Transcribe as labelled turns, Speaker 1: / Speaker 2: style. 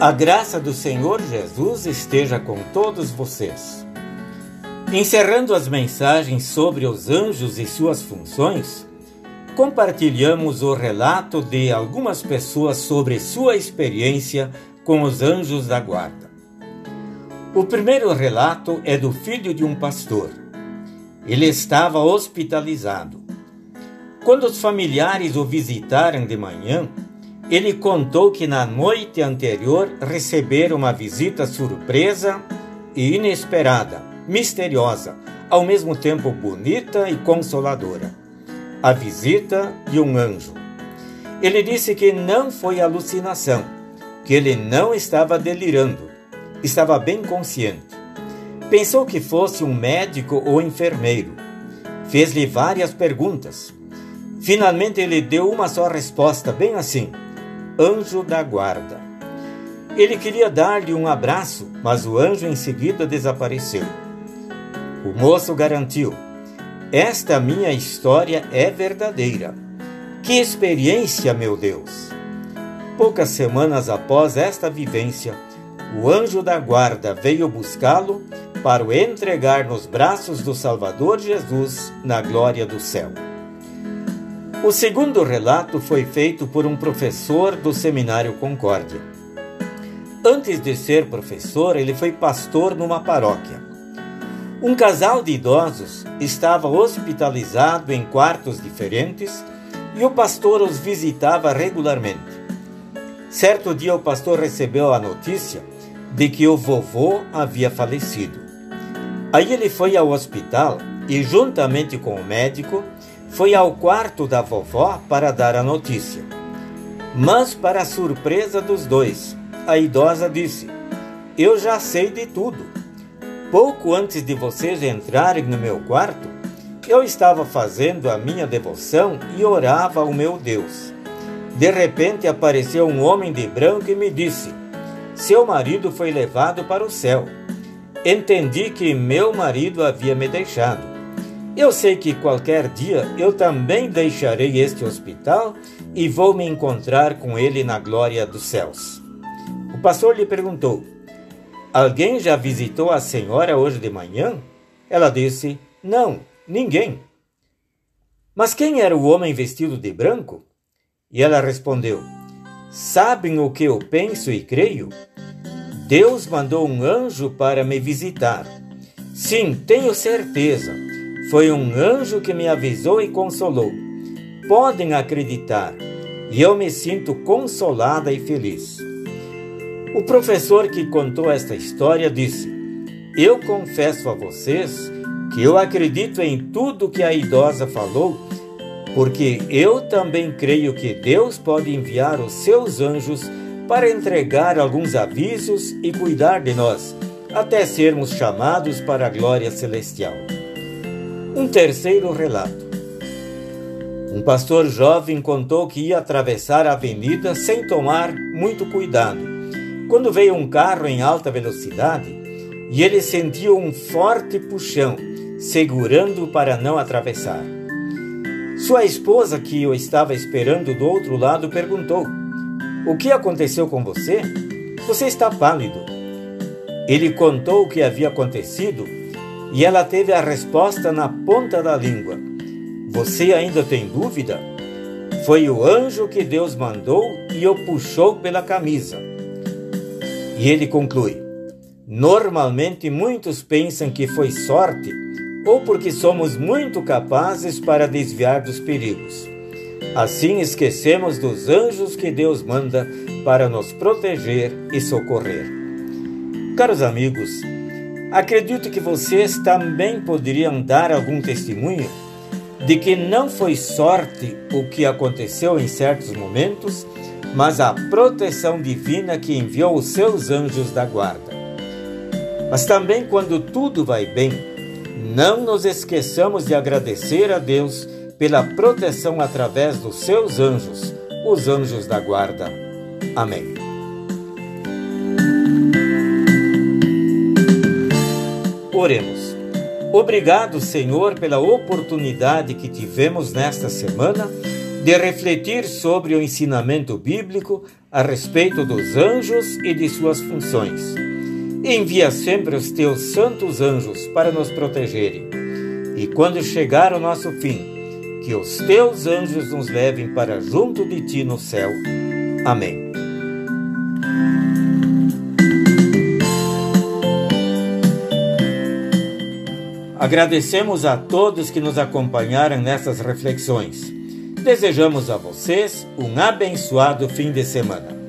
Speaker 1: A graça do Senhor Jesus esteja com todos vocês. Encerrando as mensagens sobre os anjos e suas funções, compartilhamos o relato de algumas pessoas sobre sua experiência com os anjos da guarda. O primeiro relato é do filho de um pastor. Ele estava hospitalizado. Quando os familiares o visitaram de manhã, ele contou que na noite anterior recebera uma visita surpresa e inesperada, misteriosa, ao mesmo tempo bonita e consoladora. A visita de um anjo. Ele disse que não foi alucinação, que ele não estava delirando, estava bem consciente. Pensou que fosse um médico ou enfermeiro. Fez-lhe várias perguntas. Finalmente ele deu uma só resposta, bem assim: anjo da guarda. Ele queria dar-lhe um abraço, mas o anjo em seguida desapareceu. O moço garantiu: Esta minha história é verdadeira. Que experiência, meu Deus! Poucas semanas após esta vivência, o anjo da guarda veio buscá-lo para o entregar nos braços do Salvador Jesus na glória do céu. O segundo relato foi feito por um professor do Seminário Concórdia. Antes de ser professor, ele foi pastor numa paróquia. Um casal de idosos estava hospitalizado em quartos diferentes e o pastor os visitava regularmente. Certo dia, o pastor recebeu a notícia de que o vovô havia falecido. Aí ele foi ao hospital e, juntamente com o médico, foi ao quarto da vovó para dar a notícia. Mas, para a surpresa dos dois, a idosa disse: Eu já sei de tudo. Pouco antes de vocês entrarem no meu quarto, eu estava fazendo a minha devoção e orava ao meu Deus. De repente apareceu um homem de branco e me disse: Seu marido foi levado para o céu. Entendi que meu marido havia me deixado. Eu sei que qualquer dia eu também deixarei este hospital e vou me encontrar com ele na glória dos céus. O pastor lhe perguntou: Alguém já visitou a senhora hoje de manhã? Ela disse: Não, ninguém. Mas quem era o homem vestido de branco? E ela respondeu: Sabem o que eu penso e creio? Deus mandou um anjo para me visitar. Sim, tenho certeza foi um anjo que me avisou e consolou. Podem acreditar, e eu me sinto consolada e feliz. O professor que contou esta história disse: Eu confesso a vocês que eu acredito em tudo que a idosa falou, porque eu também creio que Deus pode enviar os seus anjos para entregar alguns avisos e cuidar de nós, até sermos chamados para a glória celestial. Um terceiro relato. Um pastor jovem contou que ia atravessar a avenida sem tomar muito cuidado, quando veio um carro em alta velocidade e ele sentiu um forte puxão, segurando para não atravessar. Sua esposa, que o estava esperando do outro lado, perguntou: O que aconteceu com você? Você está pálido. Ele contou o que havia acontecido e ela teve a resposta na ponta da língua. Você ainda tem dúvida? Foi o anjo que Deus mandou e o puxou pela camisa. E ele conclui: Normalmente muitos pensam que foi sorte ou porque somos muito capazes para desviar dos perigos. Assim esquecemos dos anjos que Deus manda para nos proteger e socorrer. Caros amigos, Acredito que vocês também poderiam dar algum testemunho de que não foi sorte o que aconteceu em certos momentos, mas a proteção divina que enviou os seus anjos da guarda. Mas também quando tudo vai bem, não nos esqueçamos de agradecer a Deus pela proteção através dos seus anjos, os anjos da guarda. Amém. Oremos. Obrigado, Senhor, pela oportunidade que tivemos nesta semana de refletir sobre o ensinamento bíblico a respeito dos anjos e de suas funções. Envia sempre os teus santos anjos para nos protegerem. E quando chegar o nosso fim, que os teus anjos nos levem para junto de ti no céu. Amém. Agradecemos a todos que nos acompanharam nessas reflexões. Desejamos a vocês um abençoado fim de semana.